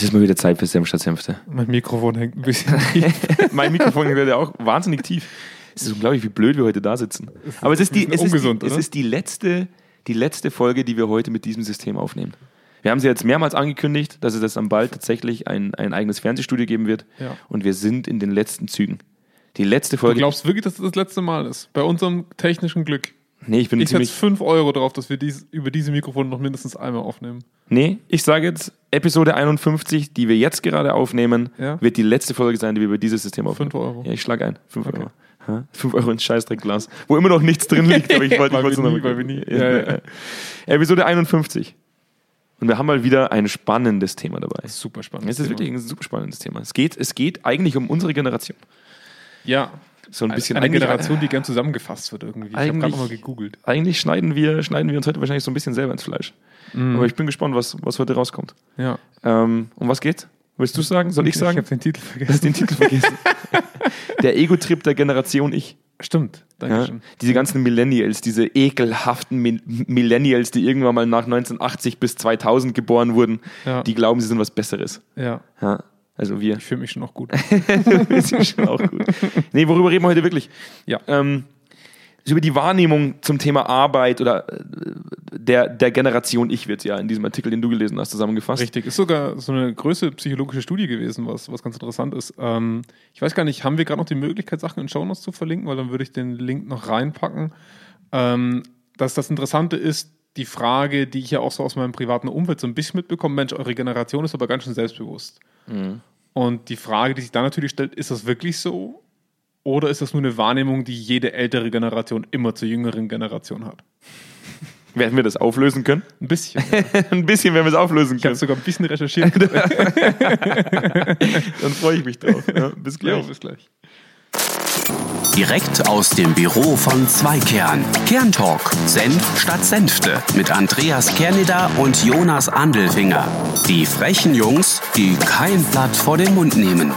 Es ist mal wieder Zeit für Senf statt Senfte. Mein Mikrofon hängt ein bisschen tief. mein Mikrofon wird ja auch wahnsinnig tief. Es ist unglaublich, wie blöd wir heute da sitzen. Aber es ist die, es ist die, es ist die letzte, die letzte Folge, die wir heute mit diesem System aufnehmen. Wir haben sie jetzt mehrmals angekündigt, dass es das am bald tatsächlich ein, ein eigenes Fernsehstudio geben wird. Ja. Und wir sind in den letzten Zügen. Die letzte Du Folge. glaubst wirklich, dass das das letzte Mal ist? Bei unserem technischen Glück. Nee, ich bin Ich ziemlich. 5 Euro drauf, dass wir dies, über diese Mikrofone noch mindestens einmal aufnehmen. Nee, ich sage jetzt, Episode 51, die wir jetzt gerade aufnehmen, Ja. wird die letzte Folge sein, die wir über dieses System aufnehmen. 5 Euro. Ja, ich schlage ein. 5 Okay. Euro. Ha? 5 Euro ins Scheißdreckglas, wo immer noch nichts drin liegt, aber ich wollte ich wir es nie, noch mal nie- Ja, ja. Episode 51. Und wir haben mal wieder ein spannendes Thema dabei. Super spannend. Es ist wirklich ein super spannendes Thema. Es geht, es geht eigentlich um unsere Generation. Ja. So ein bisschen eine Generation, die gern zusammengefasst wird irgendwie. Ich habe gerade nochmal gegoogelt. Eigentlich schneiden wir, schneiden wir uns heute wahrscheinlich so ein bisschen selber ins Fleisch. Mhm. Aber ich bin gespannt, was, was heute rauskommt. Ja. Ähm, um was geht's? Willst du sagen? Soll ich Ich sagen? habe den Titel vergessen. den Titel vergessen. der Ego-Trip der Generation Ich. Stimmt. Ja? Dankeschön. Diese ganzen Millennials, diese ekelhaften Mi- Millennials, die irgendwann mal nach 1980 bis 2000 geboren wurden, Ja. die glauben, sie sind was Besseres. Ja. Ja? Also wir. Ich fühle mich schon noch gut. ist schon auch gut. Nee, worüber reden wir heute wirklich? Ja. Ähm, über die Wahrnehmung zum Thema Arbeit oder äh, der, der Generation Ich wird ja in diesem Artikel, den du gelesen hast, zusammengefasst. Richtig. Ist sogar so eine größere psychologische Studie gewesen, was, was ganz interessant ist. Ähm, ich weiß gar nicht, haben wir gerade noch die Möglichkeit, Sachen in Shownotes zu verlinken, weil dann würde ich den Link noch reinpacken. Ähm, dass das Interessante ist, die Frage, die ich ja auch so aus meinem privaten Umfeld so ein bisschen mitbekomme, Mensch, eure Generation ist aber ganz schön selbstbewusst. Und die Frage, die sich dann natürlich stellt, ist das wirklich so? Oder ist das nur eine Wahrnehmung, die jede ältere Generation immer zur jüngeren Generation hat? Werden wir das auflösen können? Ein bisschen. Ja. ein bisschen werden wir es auflösen Ich habe können. sogar ein bisschen recherchiert. Dann freue ich mich drauf. Ja, bis gleich. Ja, bis gleich. Direkt aus dem Büro von Zweikern. Kerntalk. Senf statt Senfte. Mit Andreas Kerneder und Jonas Andelfinger. Die frechen Jungs, die kein Blatt vor den Mund nehmen.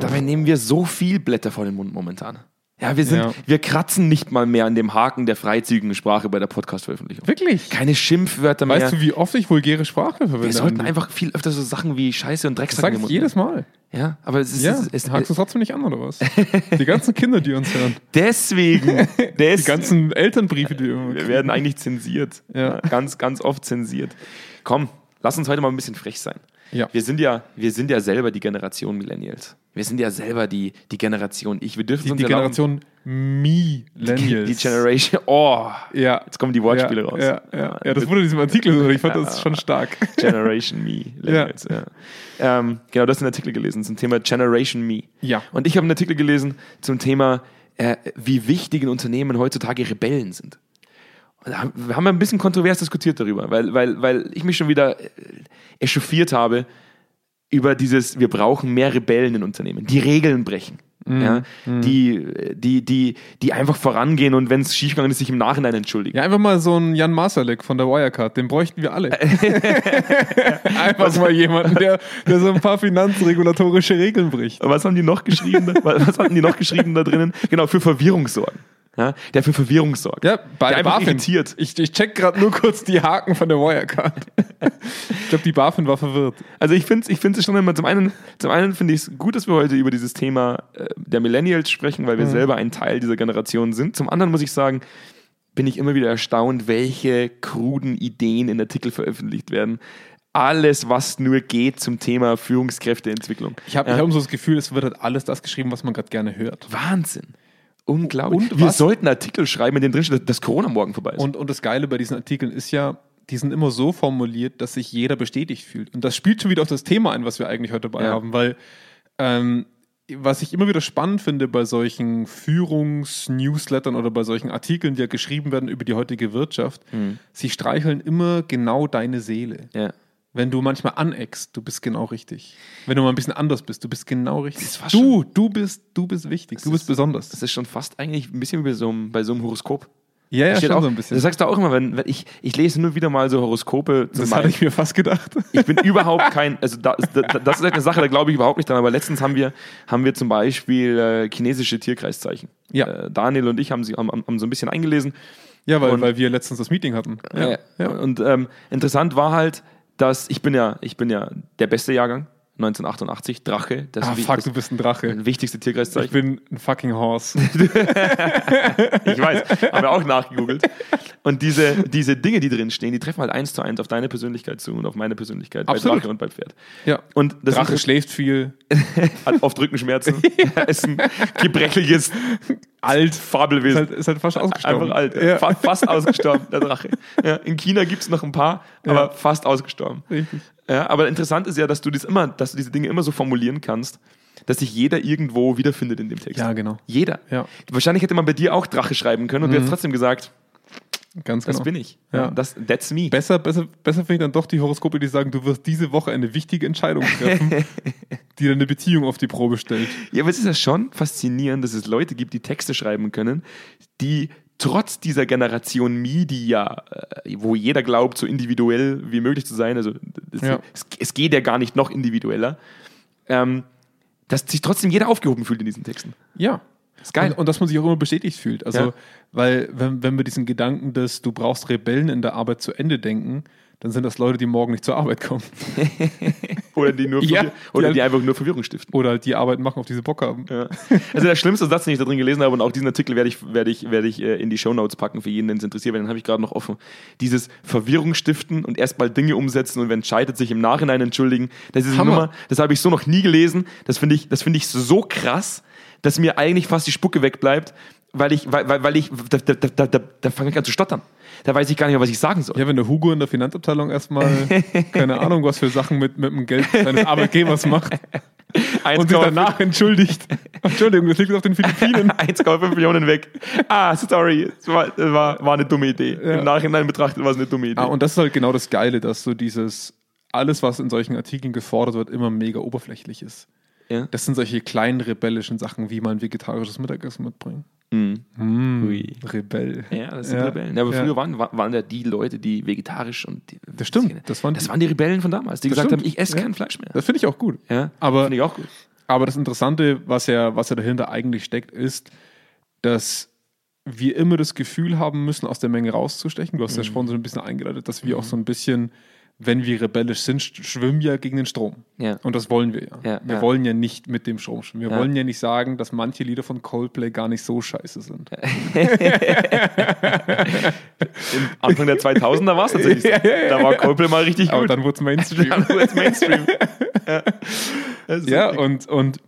Dabei nehmen wir so viel Blätter vor den Mund momentan. Ja, wir sind, Ja. wir kratzen nicht mal mehr an dem Haken der freizügigen Sprache bei der Podcast-Veröffentlichung. Wirklich? Keine Schimpfwörter mehr. Weißt du, wie oft ich vulgäre Sprache verwende? wir sollten einfach viel öfter so Sachen wie Scheiße und Das Drecksack ich Mund jedes. Mal. Ja, aber es ist, Ja, es, es, hakst du trotzdem nicht an, oder was? Die ganzen Kinder, die uns hören. deswegen, des, Die ganzen Elternbriefe, die wir wir werden eigentlich zensiert. Ja. Ganz, ganz oft zensiert. Komm, lass uns heute mal ein bisschen frech sein. Ja. Wir sind ja, wir sind ja selber die Generation Millennials. Wir sind ja selber die, die Generation Ich. Wir dürfen Die, uns die erlauben- Generation Millennials. Die Generation. Oh, Ja. jetzt kommen die Wortspiele ja, raus. Ja, ja. ja, das wurde in diesem Artikel, so, ich fand das schon stark. Generation Me. Millennials, ja. Ähm, genau, du hast einen Artikel gelesen zum Thema Generation Me. Ja. Und ich habe einen Artikel gelesen zum Thema, äh, wie wichtig in Unternehmen heutzutage Rebellen sind. Wir haben ein bisschen kontrovers diskutiert darüber, weil, weil, weil ich mich schon wieder äh, echauffiert habe über dieses, wir brauchen mehr Rebellen in Unternehmen, die Regeln brechen. Ja, die, die, die, die einfach vorangehen und wenn es schiefgegangen ist, sich im Nachhinein entschuldigen. Ja, einfach mal so ein Jan Masalek von der Wirecard, den bräuchten wir alle. einfach mal jemanden, der, der so ein paar finanzregulatorische Regeln bricht. Was haben die noch geschrieben? da- was hatten die noch geschrieben da drinnen? Genau, für Verwirrung sorgen. Ja, der für Verwirrung sorgt. Ja, bei der BaFin. irritiert. Ich, ich check gerade nur kurz die Haken von der Wirecard. ich glaube, die BaFin war verwirrt. Also ich finde es ich find's schon immer, zum einen, zum einen finde ich es gut, dass wir heute über dieses Thema äh, der Millennials sprechen, weil wir selber ein Teil dieser Generation sind. Zum anderen muss ich sagen, bin ich immer wieder erstaunt, welche kruden Ideen in Artikeln veröffentlicht werden. Alles, was nur geht zum Thema Führungskräfteentwicklung. Ich habe Ja. hab so das Gefühl, es wird halt alles das geschrieben, was man gerade gerne hört. Wahnsinn. Unglaublich. Und wir was- sollten Artikel schreiben, in denen drin steht, dass Corona morgen vorbei ist. Und, und das Geile bei diesen Artikeln ist ja, die sind immer so formuliert, dass sich jeder bestätigt fühlt. Und das spielt schon wieder auf das Thema ein, was wir eigentlich heute dabei Ja. haben, weil ähm, was ich immer wieder spannend finde bei solchen Führungs-Newslettern oder bei solchen Artikeln, die ja geschrieben werden über die heutige Wirtschaft, sie streicheln immer genau deine Seele. ja. Wenn du manchmal aneckst, du bist genau richtig. Wenn du mal ein bisschen anders bist, du bist genau richtig. Du, du bist, du bist wichtig, du bist ist- besonders. Das ist schon fast eigentlich ein bisschen wie bei so einem, bei so einem Horoskop. Ja, ja, Steht schon auch, so ein bisschen. Das sagst du auch immer, wenn, wenn ich, ich lese nur wieder mal so Horoskope. Zum Das hatte ich mir fast gedacht. ich bin überhaupt kein, also da, da, das ist eine Sache, da glaube ich überhaupt nicht dran, aber letztens haben wir, haben wir zum Beispiel äh, chinesische Tierkreiszeichen. Ja. Äh, Daniel und ich haben, sie, haben, haben so ein bisschen eingelesen. Ja, weil, Und- weil wir letztens das Meeting hatten. Ja. ja. Und ähm, interessant war halt, dass ich bin ja, ich bin ja der beste Jahrgang, 1988, Drache. Das Ah, fuck, du bist ein Drache. wichtigste Ich Tierkreiszeichen. bin ein fucking Horse. Ich weiß, haben wir auch nachgegoogelt. Und diese, diese Dinge, die drin stehen, die treffen halt eins zu eins auf deine Persönlichkeit zu und auf meine Persönlichkeit bei Absolut. Drache und bei Pferd. Ja. Und das Drache ist, schläft viel. hat oft Rückenschmerzen, ist ein gebrechliches, alt Ist Fabelwesen. halt, ist halt fast ausgestorben. Einfach alt, ja. Ja. Fa fast ausgestorben, der Drache. Ja, in China gibt es noch ein paar, aber fast ausgestorben. Richtig. Ja, aber interessant ist ja, dass du das immer, dass du diese Dinge immer so formulieren kannst, dass sich jeder irgendwo wiederfindet in dem Text. Ja, genau. Jeder. Ja. Wahrscheinlich hätte man bei dir auch Drache schreiben können und du hättest trotzdem gesagt, Ganz das genau. bin ich. Ja. Das, that's me. Besser, besser, besser finde ich dann doch die Horoskope, die sagen, du wirst diese Woche eine wichtige Entscheidung treffen, die deine Beziehung auf die Probe stellt. Ja, aber es ist ja schon faszinierend, dass es Leute gibt, die Texte schreiben können, die trotz dieser Generation Media, äh, wo jeder glaubt, so individuell wie möglich zu sein, also Ja. es, es geht ja gar nicht noch individueller, ähm, dass sich trotzdem jeder aufgehoben fühlt in diesen Texten. Ja. Ist geil. Und, und dass man sich auch immer bestätigt fühlt. Also, Ja. weil, wenn, wenn wir diesen Gedanken des Du brauchst Rebellen in der Arbeit zu Ende denken, dann sind das Leute, die morgen nicht zur Arbeit kommen. Oder die, nur Ja, oder die- die einfach nur Verwirrung stiften. Oder halt die Arbeit machen, auf die sie Bock haben. Ja. Also der schlimmste Satz, den ich da drin gelesen habe, und auch diesen Artikel werde ich, werde ich, werde ich äh, in die Shownotes packen für jeden, den es interessiert, weil den habe ich gerade noch offen. Dieses Verwirrung stiften und erstmal Dinge umsetzen und wenn es scheitert, sich im Nachhinein entschuldigen. Das ist eine Hammer. Nummer, das habe ich so noch nie gelesen. Das finde ich, das finde ich so krass, dass mir eigentlich fast die Spucke wegbleibt, weil ich, weil, weil, weil ich, da, da, da, da, da fange ich an zu stottern. Da weiß ich gar nicht mehr, was ich sagen soll. Ja, wenn der Hugo in der Finanzabteilung erstmal, keine Ahnung, was für Sachen mit, mit dem Geld seines Arbeitgebers macht und sich 1,5 danach entschuldigt. Entschuldigung, das liegt auf den Philippinen. 1,5 Millionen weg. Ah, sorry, es war, war, war eine dumme Idee. Ja. Im Nachhinein betrachtet war es eine dumme Idee. Ah, und das ist halt genau das Geile, dass so dieses, alles, was in solchen Artikeln gefordert wird, immer mega oberflächlich ist. Ja? Das sind solche kleinen rebellischen Sachen, wie mal ein vegetarisches Mittagessen mitbringen. Mhm. Ui. Rebell. Ja, das sind Ja. Rebellen. Ja, aber Ja. früher waren, wa- waren ja die Leute, die vegetarisch und die, Das stimmt. Das waren, Das waren die Rebellen von damals, die gesagt stimmt. haben, ich esse kein Fleisch mehr. das finde ich auch gut. Ja, Aber- finde ich auch gut. Aber das Interessante, was ja, was ja dahinter eigentlich steckt, ist, dass wir immer das Gefühl haben müssen, aus der Menge rauszustechen. Du hast Mhm. ja vorhin so ein bisschen eingeleitet, dass wir auch so ein bisschen, wenn wir rebellisch sind, sch- schwimmen ja gegen den Strom. Ja. Und das wollen wir ja. Ja, wir ja. wollen ja nicht mit dem Strom schwimmen. Wir wollen ja nicht sagen, dass manche Lieder von Coldplay gar nicht so scheiße sind. Anfang der 2000er war es tatsächlich so. Da war Coldplay mal richtig Aber gut. dann wurde es Mainstream. Dann wurde es Mainstream. ja, und, und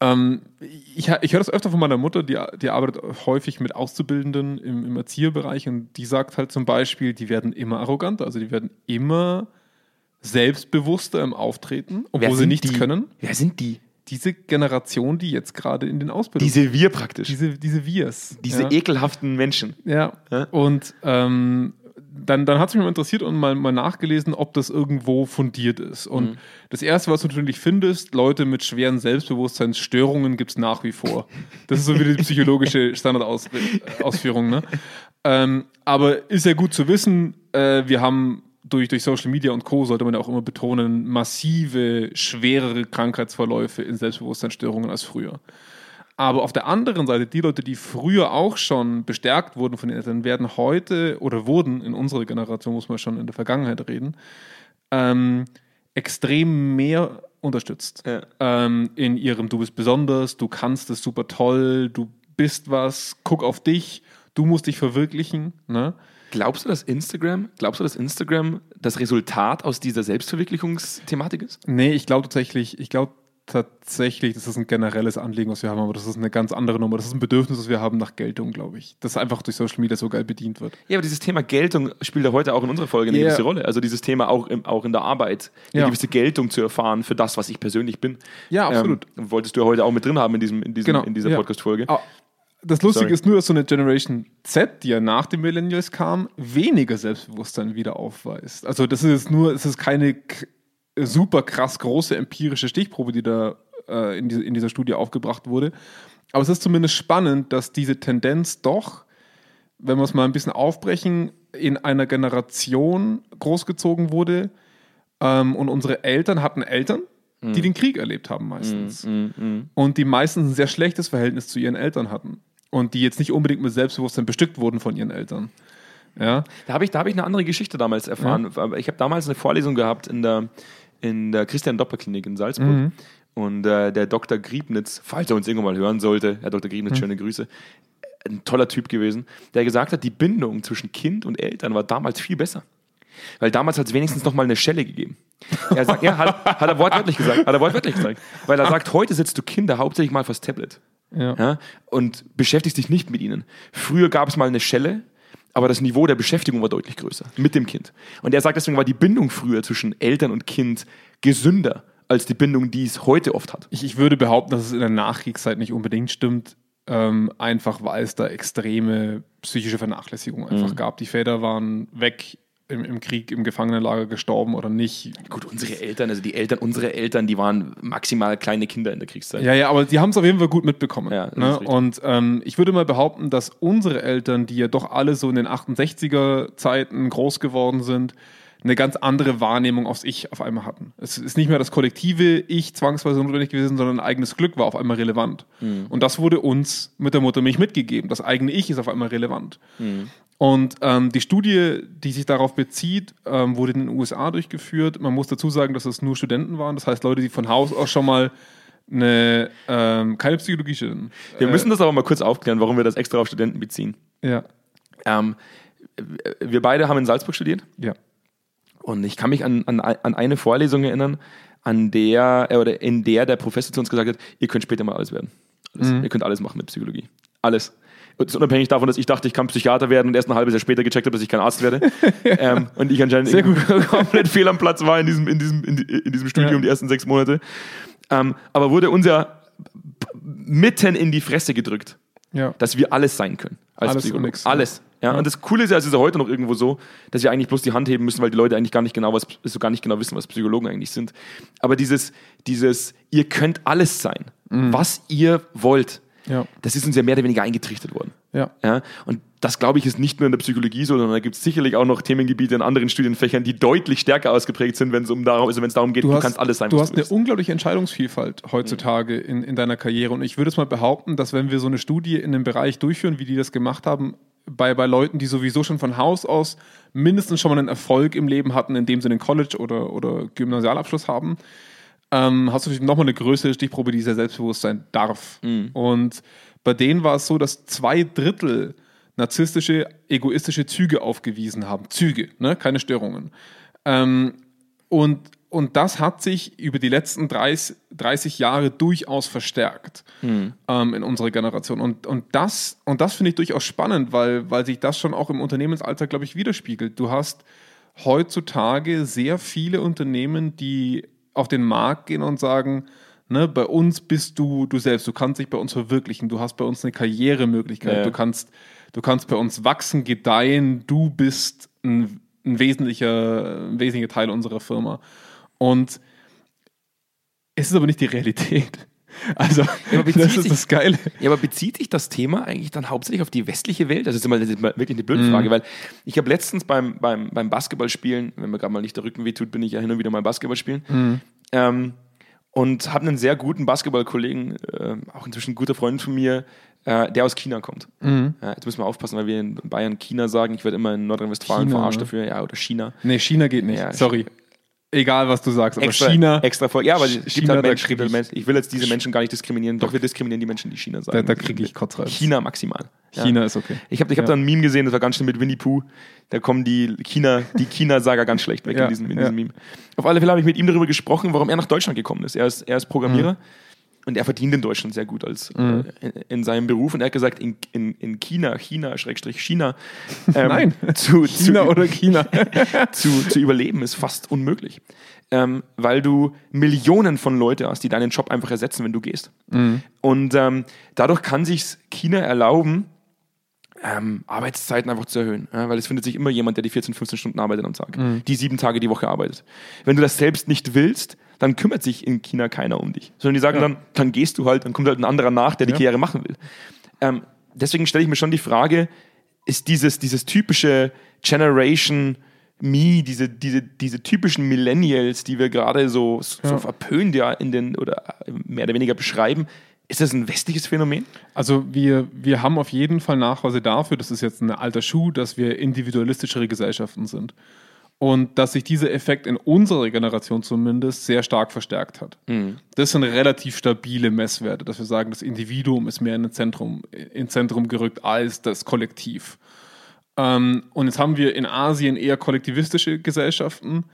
ähm, ich, ich höre das öfter von meiner Mutter, die, die arbeitet häufig mit Auszubildenden im, im Erzieherbereich und die sagt halt zum Beispiel, die werden immer arroganter, also die werden immer selbstbewusster im Auftreten, obwohl Wer sie nichts die? können. Wer sind die? Diese Generation, die jetzt gerade in den Ausbildungen Diese wir praktisch. Diese, diese, diese Wirs. ja. ekelhaften Menschen. Ja. Ja. Und ähm, dann, dann hat es mich mal interessiert und mal, mal nachgelesen, ob das irgendwo fundiert ist. Und Mhm. das Erste, was du natürlich findest, Leute mit schweren Selbstbewusstseinsstörungen gibt es nach wie vor. Das ist so wie die psychologische Standardausführung. Ne? Ähm, aber ist ja gut zu wissen, äh, wir haben durch, durch Social Media und Co. sollte man ja auch immer betonen, massive, schwerere Krankheitsverläufe in Selbstbewusstseinsstörungen als früher. Aber auf der anderen Seite, die Leute, die früher auch schon bestärkt wurden von den Eltern, werden heute oder wurden in unserer Generation, muss man schon in der Vergangenheit reden, ähm, extrem mehr unterstützt. Ja. Ähm, in ihrem Du bist besonders, du kannst es super toll, du bist was, guck auf dich, du musst dich verwirklichen. Ne? Glaubst du, dass Instagram, glaubst du, dass Instagram das Resultat aus dieser Selbstverwirklichungsthematik ist? Nee, ich glaube tatsächlich, ich glaube tatsächlich, das ist ein generelles Anliegen, was wir haben, aber das ist eine ganz andere Nummer. Das ist ein Bedürfnis, das wir haben nach Geltung, glaube ich. Das einfach durch Social Media so geil bedient wird. Ja, aber dieses Thema Geltung spielt ja heute auch in unserer Folge eine Ja. gewisse Rolle. Also dieses Thema auch, im, auch in der Arbeit, eine Ja. gewisse Geltung zu erfahren für das, was ich persönlich bin. Ja, absolut. Ähm, wolltest du ja heute auch mit drin haben in, diesem, in, diesem, Genau, in dieser ja. Podcast-Folge. Ah, Das Lustige Sorry. ist nur, dass so eine Generation Z, die ja nach den Millennials kam, weniger Selbstbewusstsein wieder aufweist. Also das ist nur, es ist keine super krass große empirische Stichprobe, die da äh, in, diese, in dieser Studie aufgebracht wurde. Aber es ist zumindest spannend, dass diese Tendenz doch, wenn wir es mal ein bisschen aufbrechen, in einer Generation großgezogen wurde. Ähm, und unsere Eltern hatten Eltern, die den Krieg erlebt haben meistens und die meistens ein sehr schlechtes Verhältnis zu ihren Eltern hatten und die jetzt nicht unbedingt mit Selbstbewusstsein bestückt wurden von ihren Eltern. Ja? Da habe ich, da hab ich eine andere Geschichte damals erfahren. Aber Ich habe damals eine Vorlesung gehabt in der, in der Christian-Doppler-Klinik in Salzburg. Mhm. Und äh, der Dr. Griebnitz, falls er uns irgendwann mal hören sollte, Herr Dr. Mhm. Griebnitz, schöne Grüße, ein toller Typ gewesen, der gesagt hat, die Bindung zwischen Kind und Eltern war damals viel besser. Weil damals hat es wenigstens noch mal eine Schelle gegeben. Er sagt, ja, hat, hat er wortwörtlich gesagt. Hat er wortwörtlich gesagt. Weil er sagt, heute sitzt du Kinder hauptsächlich mal fürs Tablet. Ja. Ja, und beschäftigst dich nicht mit ihnen. Früher gab es mal eine Schelle, aber das Niveau der Beschäftigung war deutlich größer mit dem Kind. Und er sagt, deswegen war die Bindung früher zwischen Eltern und Kind gesünder als die Bindung, die es heute oft hat. Ich, ich würde behaupten, dass es in der Nachkriegszeit nicht unbedingt stimmt, ähm, einfach weil es da extreme psychische Vernachlässigung einfach Mhm. gab. Die Väter waren weg im, im Krieg, im Gefangenenlager gestorben oder nicht. Gut, unsere Eltern, also die Eltern, unsere Eltern, die waren maximal kleine Kinder in der Kriegszeit. Ja, ja, aber die haben es auf jeden Fall gut mitbekommen. Ja, ne? Und ähm, ich würde mal behaupten, dass unsere Eltern, die ja doch alle so in den 68er Zeiten groß geworden sind, eine ganz andere Wahrnehmung aufs Ich auf einmal hatten. Es ist nicht mehr das kollektive Ich zwangsweise notwendig gewesen, sondern ein eigenes Glück war auf einmal relevant. Mhm. Und das wurde uns mit der Muttermilch mitgegeben. Das eigene Ich ist auf einmal relevant. Mhm. Und ähm, die Studie, die sich darauf bezieht, ähm, wurde in den USA durchgeführt. Man muss dazu sagen, dass es nur Studenten waren. Das heißt, Leute, die von Haus aus schon mal eine, ähm, keine Psychologie studieren. Wir müssen das aber mal kurz aufklären, warum wir das extra auf Studenten beziehen. Ja, Ähm, wir beide haben in Salzburg studiert ja. und ich kann mich an, an, an eine Vorlesung erinnern, an der, äh, oder in der der Professor zu uns gesagt hat, ihr könnt später mal alles werden. Alles. Ihr könnt alles machen mit Psychologie. Alles. Ist unabhängig davon, dass ich dachte, ich kann Psychiater werden und erst ein halbes Jahr später gecheckt habe, dass ich kein Arzt werde. ähm, und ich anscheinend Sehr gut. komplett fehl am Platz war in diesem, in diesem, in, in diesem Studium Ja. die ersten sechs Monate. Ähm, aber wurde uns ja mitten in die Fresse gedrückt ja. dass wir alles sein können. Als Alles Psychologen. und nix? Alles. Ja. Und das Coole ist ja, es ist ja heute noch irgendwo so, dass wir eigentlich bloß die Hand heben müssen, weil die Leute eigentlich gar nicht genau, was, so gar nicht genau wissen, was Psychologen eigentlich sind. Aber dieses, dieses, ihr könnt alles sein, was ihr wollt, Mhm. Ja. das ist uns ja mehr oder weniger eingetrichtert worden. Ja. Ja, und das, glaube ich, ist nicht nur in der Psychologie so, sondern da gibt es sicherlich auch noch Themengebiete in anderen Studienfächern, die deutlich stärker ausgeprägt sind, wenn es um darum, also wenn es darum geht, du, kannst alles sein, Du hast du eine unglaubliche Entscheidungsvielfalt heutzutage in, in deiner Karriere. Und ich würde es mal behaupten, dass wenn wir so eine Studie in dem Bereich durchführen, wie die das gemacht haben, bei, bei Leuten, die sowieso schon von Haus aus mindestens schon mal einen Erfolg im Leben hatten, indem sie einen College- oder, oder Gymnasialabschluss haben, ähm, hast du natürlich nochmal eine größere Stichprobe, die sehr selbstbewusst sein darf. Und bei denen war es so, dass zwei Drittel narzisstische, egoistische Züge aufgewiesen haben. Züge, ne? keine Störungen. Ähm, und, und das hat sich über die letzten 30, 30 Jahre durchaus verstärkt ähm, in unserer Generation. Und, und das, und das finde ich durchaus spannend, weil, weil sich das schon auch im Unternehmensalltag, glaube ich, widerspiegelt. Du hast heutzutage sehr viele Unternehmen, die auf den Markt gehen und sagen, ne, bei uns bist du du selbst, du kannst dich bei uns verwirklichen, du hast bei uns eine Karrieremöglichkeit, Ja. du kannst, du kannst bei uns wachsen, gedeihen, du bist ein, ein wesentlicher, ein wesentlicher Teil unserer Firma. Und es ist aber nicht die Realität. Also, bezieht das ist sich- das Geile. Ja, aber bezieht sich das Thema eigentlich dann hauptsächlich auf die westliche Welt? Das ist immer, das ist immer wirklich eine Mhm. blöde Frage, weil ich habe letztens beim, beim, beim Basketballspielen, wenn mir gerade mal nicht der Rücken wehtut, bin ich ja hin und wieder mal Basketball spielen. Mhm. Ähm, und habe einen sehr guten Basketballkollegen, äh, auch inzwischen ein guter Freund von mir, äh, der aus China kommt. Mhm. Ja, jetzt müssen wir aufpassen, weil wir in Bayern China sagen. Ich werde immer in Nordrhein-Westfalen verarscht dafür. Ja, oder China. Nee, China geht nicht. Ja, Sorry. Egal, was du sagst, aber Extra, China, extra voll. Ja, aber es gibt halt Menschen, gibt ich- Menschen, ich will jetzt diese Menschen gar nicht diskriminieren, doch wir diskriminieren die Menschen, die China sagen. da, da kriege ich Kotzreiz. China maximal. Ja. China ist okay. Ich habe ich hab Ja. da ein Meme gesehen, das war ganz schön mit Winnie Pooh. Da kommen die China, die China-Sager ganz schlecht weg Ja, in, diesem, in diesem Meme. Auf alle Fälle habe ich mit ihm darüber gesprochen, warum er nach Deutschland gekommen ist. Er ist, er ist Programmierer Mhm. Und er verdient in Deutschland sehr gut als äh, in, in seinem Beruf. Und er hat gesagt, in, in, in China, China, Schrägstrich China, ähm, Nein. zu, China zu, oder China. zu, zu überleben ist fast unmöglich. Ähm, weil du Millionen von Leute hast, die deinen Job einfach ersetzen, wenn du gehst. Und ähm, dadurch kann sich China erlauben, ähm, Arbeitszeiten einfach zu erhöhen. Ja, weil es findet sich immer jemand, der die 14, 15 Stunden arbeitet am Tag, die sieben Tage die Woche arbeitet. Wenn du das selbst nicht willst, dann kümmert sich in China keiner um dich. Sondern die sagen dann, dann gehst du halt, dann kommt halt ein anderer nach, der die Ja. Karriere machen will. Ähm, deswegen stelle ich mir schon die Frage, ist dieses, dieses typische Generation Me, diese, diese, diese typischen Millennials, die wir gerade so, so Ja. verpönt ja in den oder mehr oder weniger beschreiben, Ist das ein westliches Phänomen? Also wir, wir haben auf jeden Fall Nachweise dafür, das ist jetzt ein alter Schuh, dass wir individualistischere Gesellschaften sind. Und dass sich dieser Effekt in unserer Generation zumindest sehr stark verstärkt hat. Mhm. Das sind relativ stabile Messwerte, dass wir sagen, das Individuum ist mehr in Zentrum, ins Zentrum gerückt als das Kollektiv. Ähm, und jetzt haben wir in Asien eher kollektivistische Gesellschaften.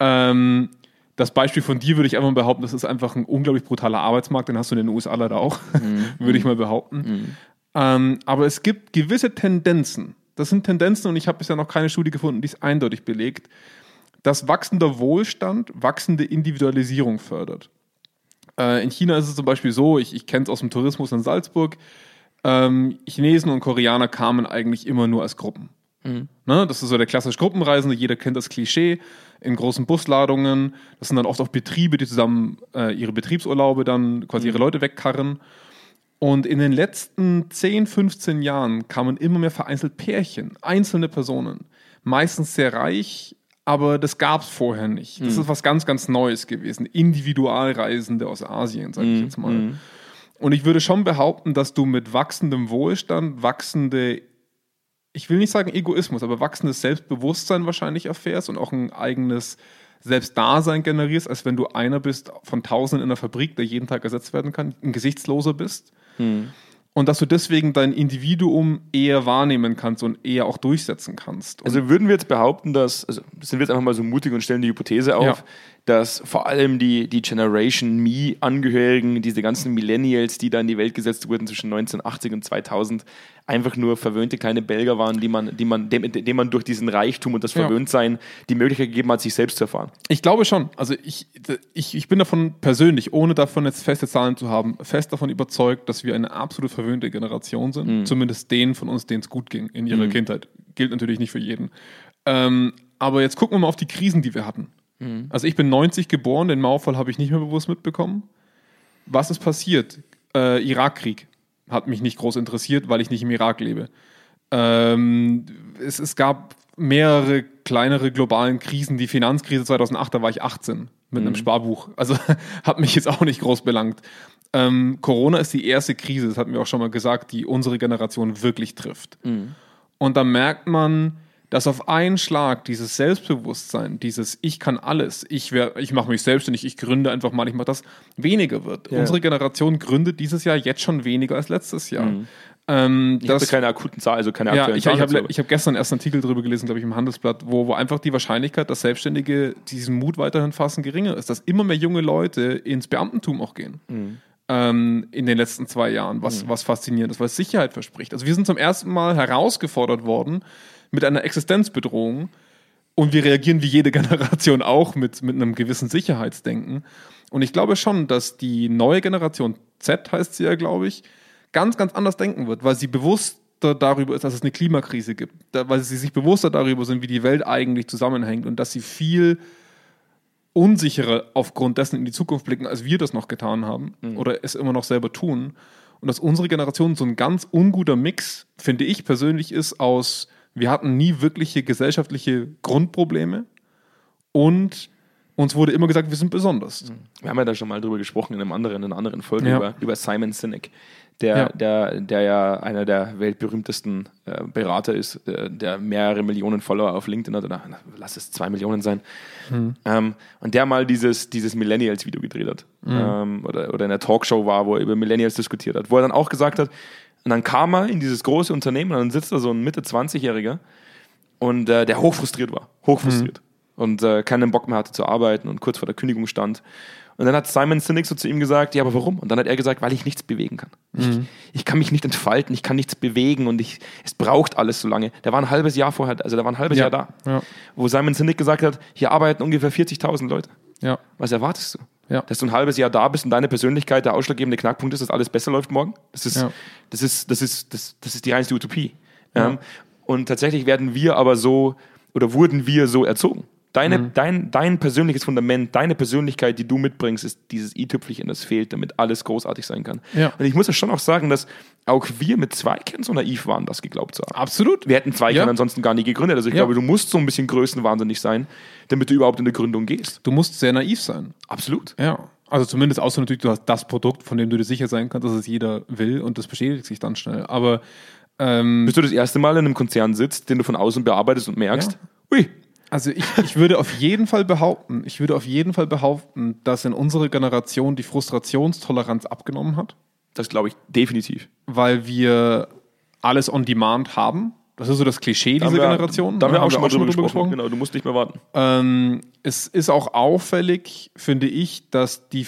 Ähm, das Beispiel von dir würde ich einfach mal behaupten, das ist einfach ein unglaublich brutaler Arbeitsmarkt, den hast du in den USA leider auch, würde ich mal behaupten. Ähm, aber es gibt gewisse Tendenzen. Das sind Tendenzen und ich habe bisher noch keine Studie gefunden, die es eindeutig belegt, dass wachsender Wohlstand wachsende Individualisierung fördert. Äh, in China ist es zum Beispiel so, ich, ich kenne es aus dem Tourismus in Salzburg, ähm, Chinesen und Koreaner kamen eigentlich immer nur als Gruppen. Ne, das ist so der klassische Gruppenreisende, jeder kennt das Klischee in großen Busladungen. Das sind dann oft auch Betriebe, die zusammen äh, ihre Betriebsurlaube dann quasi ihre Leute wegkarren. Und in den letzten 10, 15 Jahren kamen immer mehr vereinzelt Pärchen, einzelne Personen, meistens sehr reich, aber das gab es vorher nicht. Das ist was ganz, ganz Neues gewesen. Individualreisende aus Asien, sage ich jetzt mal. Und ich würde schon behaupten, dass du mit wachsendem Wohlstand wachsende, ich will nicht sagen Egoismus, aber wachsendes Selbstbewusstsein wahrscheinlich erfährst und auch ein eigenes Selbstdasein generierst, als wenn du einer bist von Tausenden in der Fabrik, der jeden Tag ersetzt werden kann, ein Gesichtsloser bist. Und dass du deswegen dein Individuum eher wahrnehmen kannst und eher auch durchsetzen kannst. Und Also würden wir jetzt behaupten, dass, also sind wir jetzt einfach mal so mutig und stellen die Hypothese auf, Ja. dass vor allem die, die Generation Me-Angehörigen, diese ganzen Millennials, die da in die Welt gesetzt wurden zwischen 1980 und 2000, einfach nur verwöhnte kleine Belger waren, die man, die man, dem, dem man durch diesen Reichtum und das Ja. Verwöhntsein die Möglichkeit gegeben hat, sich selbst zu erfahren. Ich glaube schon. Also ich, ich, ich bin davon persönlich, ohne davon jetzt feste Zahlen zu haben, fest davon überzeugt, dass wir eine absolut verwöhnte Generation sind. Zumindest denen von uns, denen es gut ging in ihrer Kindheit. Gilt natürlich nicht für jeden. Ähm, aber jetzt gucken wir mal auf die Krisen, die wir hatten. Also ich bin 90 geboren, den Mauerfall habe ich nicht mehr bewusst mitbekommen. Was ist passiert? Äh, Irakkrieg hat mich nicht groß interessiert, weil ich nicht im Irak lebe. Ähm, es, es gab mehrere kleinere globalen Krisen. Die Finanzkrise 2008, da war ich 18 mit einem Sparbuch. Also hat mich jetzt auch nicht groß belangt. Ähm, Corona ist die erste Krise, das hatten wir auch schon mal gesagt, die unsere Generation wirklich trifft. Und da merkt man, dass auf einen Schlag dieses Selbstbewusstsein, dieses Ich kann alles, ich, wär- ich mache mich selbstständig, ich gründe einfach mal, ich mache das, weniger wird. Ja. Unsere Generation gründet dieses Jahr jetzt schon weniger als letztes Jahr. Ähm, Ich habe keine akuten Zahlen, also keine ja, aktuellen ich, ich Zahlen habe ich hab gestern erst einen Artikel darüber gelesen, glaube ich, im Handelsblatt, wo, wo einfach die Wahrscheinlichkeit, dass Selbstständige diesen Mut weiterhin fassen, geringer ist, dass immer mehr junge Leute ins Beamtentum auch gehen. Mhm. Ähm, in den letzten zwei Jahren, was, was faszinierend ist, weil es Sicherheit verspricht. Also wir sind zum ersten Mal herausgefordert worden mit einer Existenzbedrohung und wir reagieren wie jede Generation auch mit, mit einem gewissen Sicherheitsdenken. Und ich glaube schon, dass die neue Generation Z heißt sie ja, glaube ich, ganz, ganz anders denken wird, weil sie bewusster darüber ist, dass es eine Klimakrise gibt, weil sie sich bewusster darüber sind, wie die Welt eigentlich zusammenhängt und dass sie viel unsicherer aufgrund dessen in die Zukunft blicken, als wir das noch getan haben oder es immer noch selber tun. Und dass unsere Generation so ein ganz unguter Mix, finde ich persönlich, ist aus, wir hatten nie wirkliche gesellschaftliche Grundprobleme und uns wurde immer gesagt, wir sind besonders. Wir haben ja da schon mal drüber gesprochen in, einem anderen, in einer anderen Folge Ja. über, über Simon Sinek, der Ja. der, der ja einer der weltberühmtesten äh, Berater ist, äh, der mehrere Millionen Follower auf LinkedIn hat, oder na, lass es zwei Millionen sein. Mhm. Ähm, und der mal dieses, dieses Millennials-Video gedreht hat. Mhm. Ähm, oder, oder in einer Talkshow war, wo er über Millennials diskutiert hat, wo er dann auch gesagt hat, und dann kam er in dieses große Unternehmen und dann sitzt da so ein Mitte 20-Jähriger und äh, der hochfrustriert war, hochfrustriert und äh, keinen Bock mehr hatte zu arbeiten und kurz vor der Kündigung stand. Und dann hat Simon Sinek so zu ihm gesagt, ja, aber warum? Und dann hat er gesagt, weil ich nichts bewegen kann. Ich, ich kann mich nicht entfalten, ich kann nichts bewegen und ich, es braucht alles so lange. Der war ein halbes Jahr vorher, also der war ein halbes Ja. Jahr da. Ja. Wo Simon Sinek gesagt hat, hier arbeiten ungefähr 40.000 Leute. Ja. Was erwartest du? Ja. Dass du ein halbes Jahr da bist und deine Persönlichkeit der ausschlaggebende Knackpunkt ist, dass alles besser läuft morgen? Das ist, Ja. das ist, das ist, das, das ist die reinste Utopie. Ähm, und tatsächlich werden wir aber so, oder wurden wir so erzogen. Deine, Mhm. dein, dein persönliches Fundament, deine Persönlichkeit, die du mitbringst, ist dieses i-Tüpfelchen, das fehlt, damit alles großartig sein kann. Ja. Und ich muss ja schon auch sagen, dass auch wir mit Zweikern so naiv waren, das geglaubt zu haben. Absolut. Wir hätten Zweikern Ja. ansonsten gar nie gegründet. Also ich Ja. glaube, du musst so ein bisschen größenwahnsinnig sein, damit du überhaupt in eine Gründung gehst. Du musst sehr naiv sein. Absolut. Ja, Also zumindest außer natürlich, du hast das Produkt, von dem du dir sicher sein kannst, dass es jeder will und das bestätigt sich dann schnell. Aber ähm, Bis du das erste Mal in einem Konzern sitzt, den du von außen bearbeitest und merkst, Ja. ui, Also ich, ich würde auf jeden Fall behaupten, ich würde auf jeden Fall behaupten, dass in unserer Generation die Frustrationstoleranz abgenommen hat, das glaube ich definitiv. weil wir alles on demand haben. Das ist so das Klischee dieser haben wir- Generation. Da haben ne? wir auch schon mal drüber gesprochen. Genau, du musst nicht mehr warten. Ähm, es ist auch auffällig, finde ich, dass, die,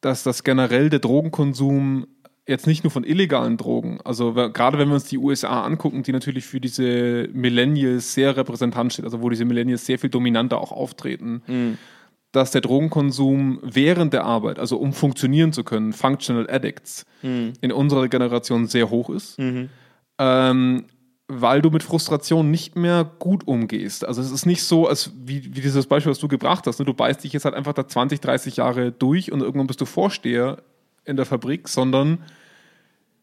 dass das generell der Drogenkonsum jetzt nicht nur von illegalen Drogen, also gerade wenn wir uns die USA angucken, die natürlich für diese Millennials sehr repräsentant steht, also wo diese Millennials sehr viel dominanter auch auftreten, dass der Drogenkonsum während der Arbeit, also um funktionieren zu können, Functional Addicts, in unserer Generation sehr hoch ist. Ähm, weil du mit Frustration nicht mehr gut umgehst. Also es ist nicht so, als wie, wie dieses Beispiel, was du gebracht hast. Ne? Du beißt dich jetzt halt einfach da 20, 30 Jahre durch und irgendwann bist du Vorsteher in der Fabrik, sondern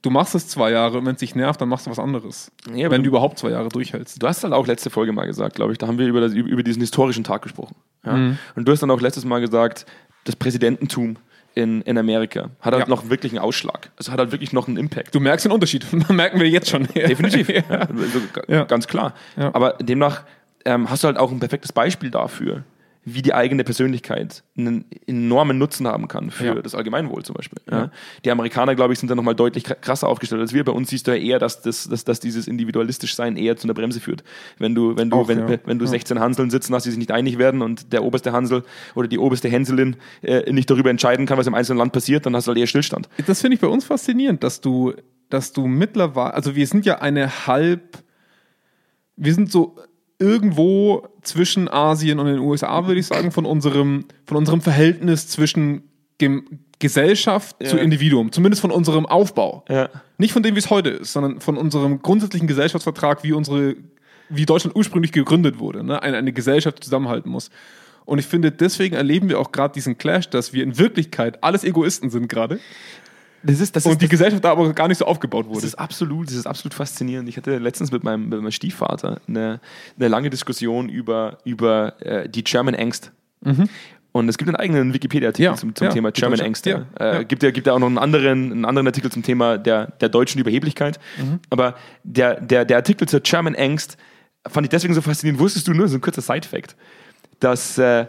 du machst es zwei Jahre und wenn es dich nervt, dann machst du was anderes. Ja, wenn du- du überhaupt zwei Jahre durchhältst. Du hast halt auch letzte Folge mal gesagt, glaube ich, da haben wir über, das, über diesen historischen Tag gesprochen. Ja? Mhm. Und du hast dann auch letztes Mal gesagt, das Präsidententum in, in Amerika hat halt Ja. noch wirklich einen Ausschlag. Also hat halt wirklich noch einen Impact. Du merkst den Unterschied. merken wir jetzt schon. Definitiv. also. Ganz klar. Aber demnach ähm, hast du halt auch ein perfektes Beispiel dafür, wie die eigene Persönlichkeit einen enormen Nutzen haben kann für Ja. das Allgemeinwohl zum Beispiel. Ja. Die Amerikaner, glaube ich, sind da nochmal deutlich kr- krasser aufgestellt als wir. Bei uns siehst du ja eher, dass, das, dass, dass dieses individualistisch Sein eher zu einer Bremse führt. Wenn du, wenn du, Auch, wenn, ja. wenn du Ja. 16 Hanseln sitzen hast, die sich nicht einig werden und der oberste Hansel oder die oberste Hänselin äh, nicht darüber entscheiden kann, was im einzelnen Land passiert, dann hast du halt eher Stillstand. Das finde ich bei uns faszinierend, dass du, dass du mittlerweile, also wir sind ja eine halb, wir sind so irgendwo zwischen Asien und den USA, würde ich sagen, von unserem, von unserem Verhältnis zwischen Gem Gesellschaft Ja. zu Individuum, zumindest von unserem Aufbau. Ja. Nicht von dem, wie es heute ist, sondern von unserem grundsätzlichen Gesellschaftsvertrag, wie unsere, wie Deutschland ursprünglich gegründet wurde, ne? eine, eine Gesellschaft, die zusammenhalten muss. Und ich finde, deswegen erleben wir auch gerade diesen Clash, dass wir in Wirklichkeit alles Egoisten sind gerade Das ist, das und die Gesellschaft da aber gar nicht so aufgebaut Das wurde. ist absolut, das ist absolut faszinierend. Ich hatte letztens mit meinem, mit meinem Stiefvater eine, eine lange Diskussion über, über äh, die German Angst. Und es gibt einen eigenen Wikipedia-Artikel Ja, zum, zum ja, Thema German Angst. ja. Äh. Gibt ja gibt ja auch noch einen anderen, einen anderen Artikel zum Thema der, der deutschen Überheblichkeit. Mhm. Aber der, der, der Artikel zur German Angst fand ich deswegen so faszinierend. Wusstest du nur, so ein kurzer Side-Fact, dass äh,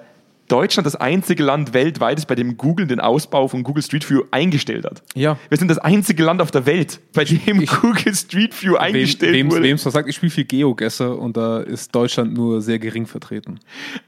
Deutschland das einzige Land weltweit ist, bei dem Google den Ausbau von Google Street View eingestellt hat. Ja. Wir sind das einzige Land auf der Welt, bei dem Google Street View eingestellt Wem wurde. es versagt, ich spiele viel Geogesser und da ist Deutschland nur sehr gering vertreten.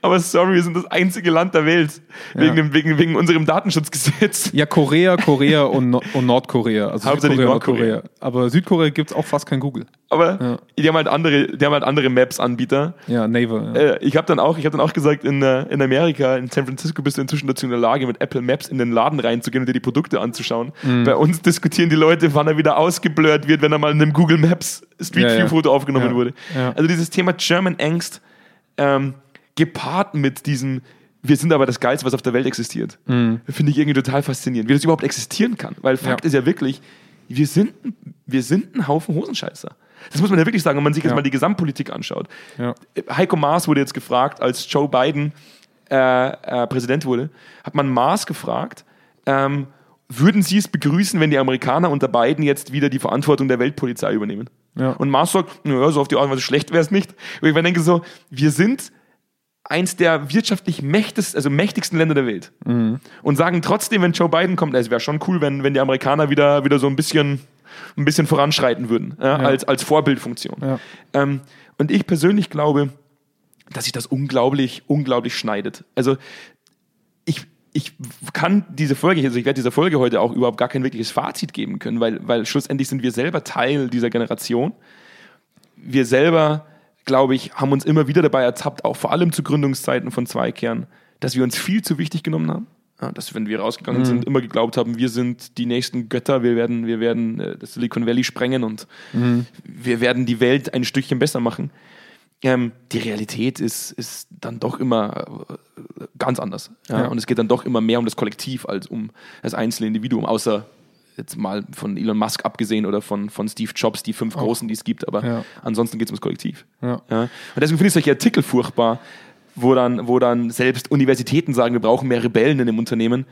Aber sorry, wir sind das einzige Land der Welt. Wegen, dem, wegen, wegen unserem Datenschutzgesetz. Ja, Korea, Korea und, no und Nordkorea. Also Hauptsächlich Südkorea, Nordkorea. Aber Südkorea gibt es auch fast kein Google. Aber Ja. die haben halt andere, die haben halt andere Maps-Anbieter. Ja, Naver. Ja. Äh, ich habe dann auch, ich habe dann auch gesagt, in, äh, in Amerika, in San Francisco bist du inzwischen dazu in der Lage, mit Apple Maps in den Laden reinzugehen und dir die Produkte anzuschauen. Mhm. Bei uns diskutieren die Leute, wann er wieder ausgeblurrt wird, wenn er mal in einem Google Maps Street View. Foto aufgenommen wurde. Also dieses Thema German Angst ähm, gepaart mit diesem wir sind aber das Geilste, was auf der Welt existiert. Mhm. Finde ich irgendwie total faszinierend, wie das überhaupt existieren kann. Weil Fakt Ja. ist ja wirklich, wir sind, wir sind ein Haufen Hosenscheißer. Das muss man ja wirklich sagen, wenn man sich jetzt Ja. mal die Gesamtpolitik anschaut. Ja. Heiko Maas wurde jetzt gefragt, als Joe Biden äh, äh, Präsident wurde, hat man Maas gefragt, ähm, würden Sie es begrüßen, wenn die Amerikaner unter Biden jetzt wieder die Verantwortung der Weltpolizei übernehmen? Ja. Und Maas sagt, naja, so auf die Art und Weise schlecht wäre es nicht. Und ich denke so, wir sind eins der wirtschaftlich mächtigsten, also mächtigsten Länder der Welt. Und sagen trotzdem, wenn Joe Biden kommt, es wäre schon cool, wenn, wenn die Amerikaner wieder, wieder so ein bisschen, ein bisschen voranschreiten würden, ja, Als, als Vorbildfunktion. Ja. Ähm, und ich persönlich glaube, dass sich das unglaublich, unglaublich schneidet. Also ich, ich kann diese Folge, also ich werde dieser Folge heute auch überhaupt gar kein wirkliches Fazit geben können, weil, weil schlussendlich sind wir selber Teil dieser Generation. Wir selber, glaube ich, haben uns immer wieder dabei ertappt, auch vor allem zu Gründungszeiten von Zweikern, dass wir uns viel zu wichtig genommen haben. Ja, dass wenn wir rausgegangen sind, immer geglaubt haben, wir sind die nächsten Götter, wir werden, wir werden äh, das Silicon Valley sprengen und wir werden die Welt ein Stückchen besser machen. Ähm, die Realität ist, ist dann doch immer äh, ganz anders. Ja? Ja. Und es geht dann doch immer mehr um das Kollektiv als um das einzelne Individuum, außer jetzt mal von Elon Musk abgesehen oder von, von Steve Jobs, die fünf großen, die es gibt. Aber Ja. ansonsten geht es ums Kollektiv. Ja. Ja? Und deswegen finde ich solche Artikel furchtbar, wo dann, wo dann selbst Universitäten sagen, wir brauchen mehr Rebellen in dem Unternehmen,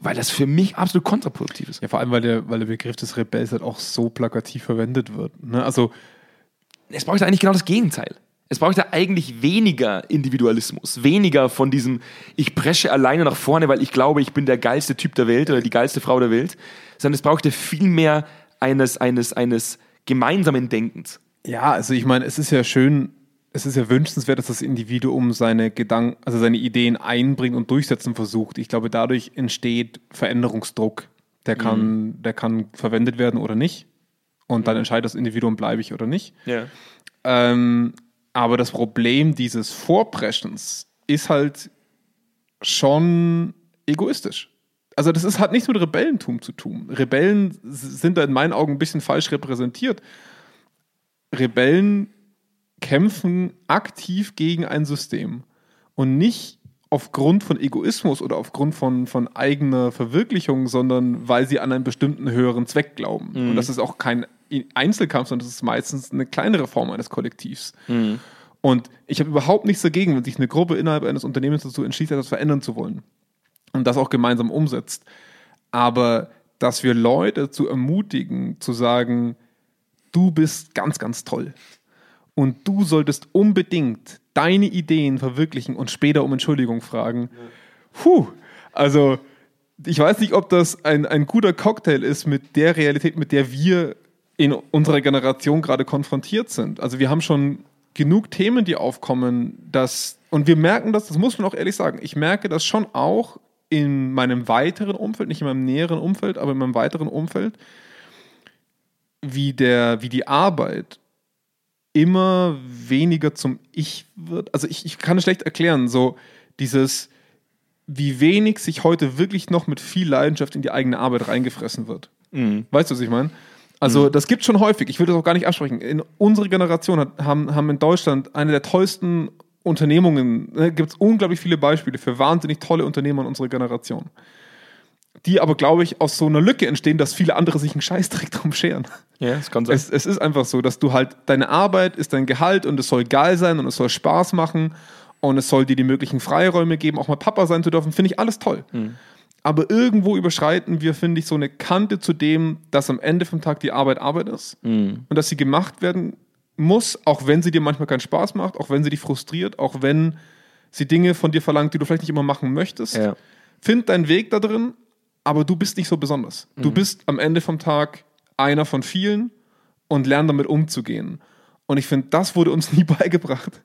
weil das für mich absolut kontraproduktiv ist. Ja, vor allem, weil der, weil der Begriff des Rebells halt auch so plakativ verwendet wird. Ne? Also, Es braucht eigentlich genau das Gegenteil. Es braucht ja eigentlich weniger Individualismus, weniger von diesem, ich presche alleine nach vorne, weil ich glaube, ich bin der geilste Typ der Welt oder die geilste Frau der Welt, sondern es braucht ja viel mehr eines, eines, eines gemeinsamen Denkens. ja, also ich meine, es ist ja schön, es ist ja wünschenswert, dass das Individuum seine Gedanken, also seine Ideen einbringen und durchsetzen versucht. Ich glaube, dadurch entsteht Veränderungsdruck. Der kann, der kann verwendet werden oder nicht. Und dann entscheidet das Individuum, bleibe ich oder nicht. Ja. Ähm, aber das Problem dieses Vorpreschens ist halt schon egoistisch. Also das ist, hat nichts mit Rebellentum zu tun. Rebellen sind da in meinen Augen ein bisschen falsch repräsentiert. Rebellen kämpfen aktiv gegen ein System und nicht aufgrund von Egoismus oder aufgrund von, von eigener Verwirklichung, sondern weil sie an einen bestimmten höheren Zweck glauben. Und das ist auch kein Einzelkampf, sondern das ist meistens eine kleinere Form eines Kollektivs. Und ich habe überhaupt nichts dagegen, wenn sich eine Gruppe innerhalb eines Unternehmens dazu entschließt, etwas verändern zu wollen und das auch gemeinsam umsetzt. Aber dass wir Leute dazu ermutigen, zu sagen, du bist ganz, ganz toll. Und du solltest unbedingt deine Ideen verwirklichen und später um Entschuldigung fragen. Puh, also ich weiß nicht, ob das ein, ein guter Cocktail ist mit der Realität, mit der wir in unserer Generation gerade konfrontiert sind. Also wir haben schon genug Themen, die aufkommen, dass, und wir merken das, das muss man auch ehrlich sagen, ich merke das schon auch in meinem weiteren Umfeld, nicht in meinem näheren Umfeld, aber in meinem weiteren Umfeld, wie, der, wie die Arbeit immer weniger zum Ich wird. Also ich, ich kann es schlecht erklären, so dieses, wie wenig sich heute wirklich noch mit viel Leidenschaft in die eigene Arbeit reingefressen wird. Weißt du, was ich meine? Also das gibt schon häufig, ich würde das auch gar nicht absprechen. In unserer Generation hat, haben, haben in Deutschland eine der tollsten Unternehmungen, ne, gibt es unglaublich viele Beispiele für wahnsinnig tolle Unternehmer in unserer Generation. Die aber, glaube ich, aus so einer Lücke entstehen, dass viele andere sich einen Scheißdreck drum scheren. Ja, das kann sein. Es, es ist einfach so, dass du halt, deine Arbeit ist dein Gehalt und es soll geil sein und es soll Spaß machen und es soll dir die möglichen Freiräume geben, auch mal Papa sein zu dürfen, finde ich alles toll. Aber irgendwo überschreiten wir, finde ich, so eine Kante zu dem, dass am Ende vom Tag die Arbeit Arbeit ist und dass sie gemacht werden muss, auch wenn sie dir manchmal keinen Spaß macht, auch wenn sie dich frustriert, auch wenn sie Dinge von dir verlangt, die du vielleicht nicht immer machen möchtest. Ja. Find deinen Weg da drin, aber du bist nicht so besonders. Du bist am Ende vom Tag einer von vielen und lern damit umzugehen. Und ich finde, das wurde uns nie beigebracht.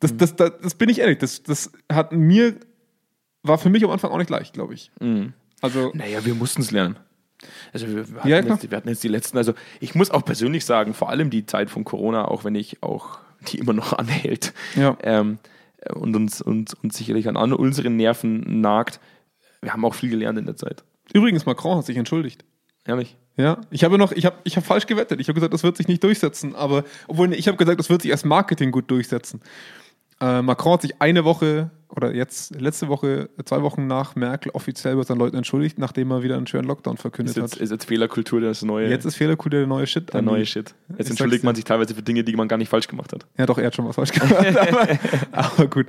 Das, das, das, das bin ich ehrlich, das, das hat mir, war für mich am Anfang auch nicht leicht, glaube ich. Also, Naja, wir mussten es lernen. Also wir, hatten Ja, jetzt, wir hatten jetzt die letzten, also ich muss auch persönlich sagen, vor allem die Zeit von Corona, auch wenn ich auch die immer noch anhält Ja. ähm, und uns, uns, uns sicherlich an an unseren Nerven nagt, wir haben auch viel gelernt in der Zeit. Übrigens, Macron hat sich entschuldigt. Ehrlich. Ja, ich habe noch, ich habe, ich habe falsch gewettet. Ich habe gesagt, das wird sich nicht durchsetzen, aber obwohl ich habe gesagt, das wird sich als Marketing gut durchsetzen. Äh, Macron hat sich eine Woche oder jetzt letzte Woche, zwei Wochen nach Merkel offiziell bei seinen Leuten entschuldigt, nachdem er wieder einen schweren Lockdown verkündet Ist jetzt, hat. ist jetzt Fehlerkultur das neue, Jetzt ist Fehlerkultur der neue Shit. der neue Shit. Ich Jetzt entschuldigt man sich teilweise für Dinge, die man gar nicht falsch gemacht hat. Ja, doch, er hat schon was falsch gemacht. aber, aber gut.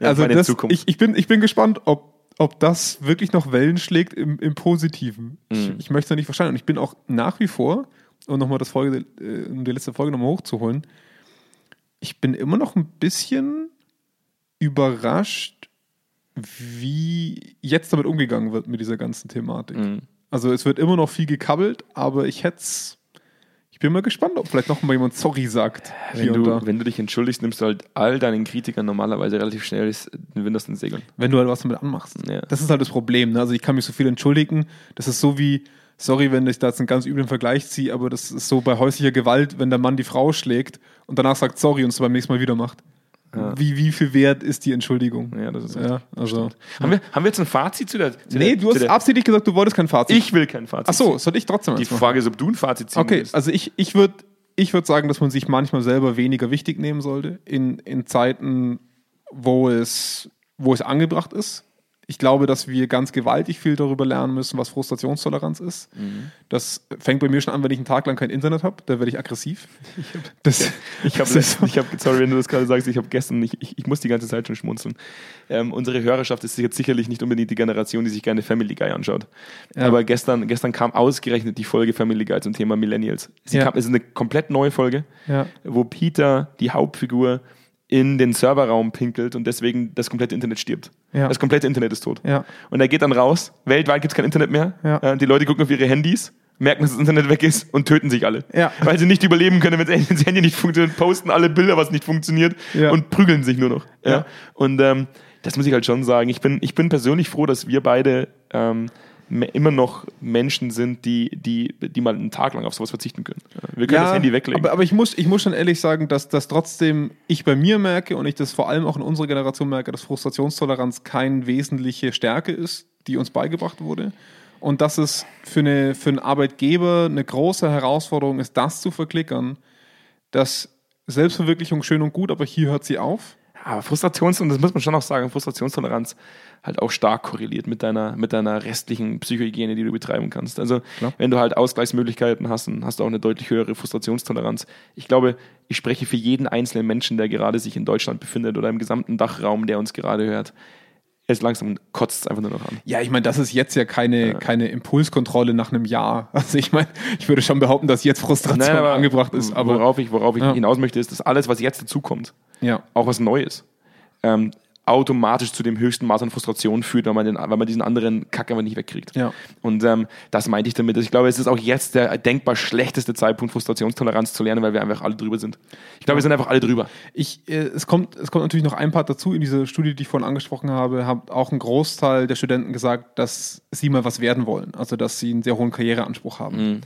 Ja, also das, Zukunft. ich, ich, bin, ich bin gespannt, ob, ob das wirklich noch Wellen schlägt im, im Positiven. Ich, Mhm. ich möchte es nicht verstehen. Und ich bin auch nach wie vor, um nochmal das Folge, äh, um die letzte Folge nochmal hochzuholen, ich bin immer noch ein bisschen überrascht, wie jetzt damit umgegangen wird mit dieser ganzen Thematik. Mhm. Also es wird immer noch viel gekabbelt, aber ich hätte ich bin mal gespannt, ob vielleicht noch mal jemand sorry sagt. Wenn du, wenn du dich entschuldigst, nimmst du halt all deinen Kritikern normalerweise relativ schnell den Wind aus den Segeln. wenn du halt was damit anmachst. Ja. Das ist halt das Problem. Ne? Also ich kann mich so viel entschuldigen. Das ist so wie, sorry, wenn ich da jetzt einen ganz üblen Vergleich ziehe, aber das ist so bei häuslicher Gewalt, wenn der Mann die Frau schlägt und danach sagt sorry und es beim nächsten Mal wieder macht. Wie, wie viel wert ist die Entschuldigung? Ja, das ist ja, also. Haben wir, haben wir jetzt ein Fazit zu der. Zu Nee, der, du hast der, absichtlich gesagt, du wolltest kein Fazit. Ich will kein Fazit. Ach so, ziehen. soll ich trotzdem Die? Frage ist, ob du ein Fazit ziehen Okay, willst. also ich, ich würde ich würd sagen, dass man sich manchmal selber weniger wichtig nehmen sollte in, in Zeiten, wo es, wo es angebracht ist. Ich glaube, dass wir ganz gewaltig viel darüber lernen müssen, was Frustrationstoleranz ist. Mhm. Das fängt bei mir schon an, wenn ich einen Tag lang kein Internet habe, da werde ich aggressiv. Ich habe, das so- ich hab, sorry, wenn du das gerade sagst, ich habe gestern, ich, ich, ich muss die ganze Zeit schon schmunzeln. Ähm, unsere Hörerschaft ist jetzt sicherlich nicht unbedingt die Generation, die sich gerne Family Guy anschaut. Ja. Aber gestern, gestern kam ausgerechnet die Folge Family Guy zum Thema Millennials. Sie Ja. kam, es ist eine komplett neue Folge, Ja. wo Peter, die Hauptfigur, in den Serverraum pinkelt und deswegen das komplette Internet stirbt. Ja. Das komplette Internet ist tot. Ja. Und er geht dann raus, weltweit gibt es kein Internet mehr. Ja. Äh, Die Leute gucken auf ihre Handys, merken, dass das Internet weg ist und töten sich alle. Weil sie nicht überleben können, wenn das Handy nicht funktioniert, posten alle Bilder, was nicht funktioniert und prügeln sich nur noch. Und ähm, das muss ich halt schon sagen. Ich bin, ich bin persönlich froh, dass wir beide ähm, immer noch Menschen sind, die, die, die mal einen Tag lang auf sowas verzichten können. Ja. Wir können das Handy weglegen. Aber, aber ich, muss, ich muss schon ehrlich sagen, dass, dass trotzdem ich bei mir merke und ich das vor allem auch in unserer Generation merke, dass Frustrationstoleranz keine wesentliche Stärke ist, die uns beigebracht wurde. Und dass es für, eine, für einen Arbeitgeber eine große Herausforderung ist, das zu verklickern, dass Selbstverwirklichung schön und gut, aber hier hört sie auf. Aber Frustrations- und das muss man schon auch sagen, Frustrationstoleranz halt auch stark korreliert mit deiner, mit deiner restlichen Psychohygiene, die du betreiben kannst. Also Klar. wenn du halt Ausgleichsmöglichkeiten hast, dann hast du auch eine deutlich höhere Frustrationstoleranz. Ich glaube, ich spreche für jeden einzelnen Menschen, der gerade sich in Deutschland befindet oder im gesamten Dachraum, der uns gerade hört. Jetzt langsam kotzt es einfach nur noch an. Ja, ich meine, das ist jetzt ja keine, keine Impulskontrolle nach einem Jahr. Also ich meine, ich würde schon behaupten, dass jetzt Frustration Nein, aber angebracht ist. Aber worauf ich, worauf ich Ja. hinaus möchte, ist, dass alles, was jetzt dazukommt, ja. auch was Neues, ähm, automatisch zu dem höchsten Maß an Frustration führt, weil man, den, weil man diesen anderen Kack einfach nicht wegkriegt. Ja. Und ähm, das meinte ich damit. Ich glaube, es ist auch jetzt der denkbar schlechteste Zeitpunkt, Frustrationstoleranz zu lernen, weil wir einfach alle drüber sind. Ich glaube, wir sind einfach alle drüber. Ich, äh, es, kommt, es kommt natürlich noch ein Part dazu. In dieser Studie, die ich vorhin angesprochen habe, hat auch ein Großteil der Studenten gesagt, dass sie mal was werden wollen. Also, dass sie einen sehr hohen Karriereanspruch haben.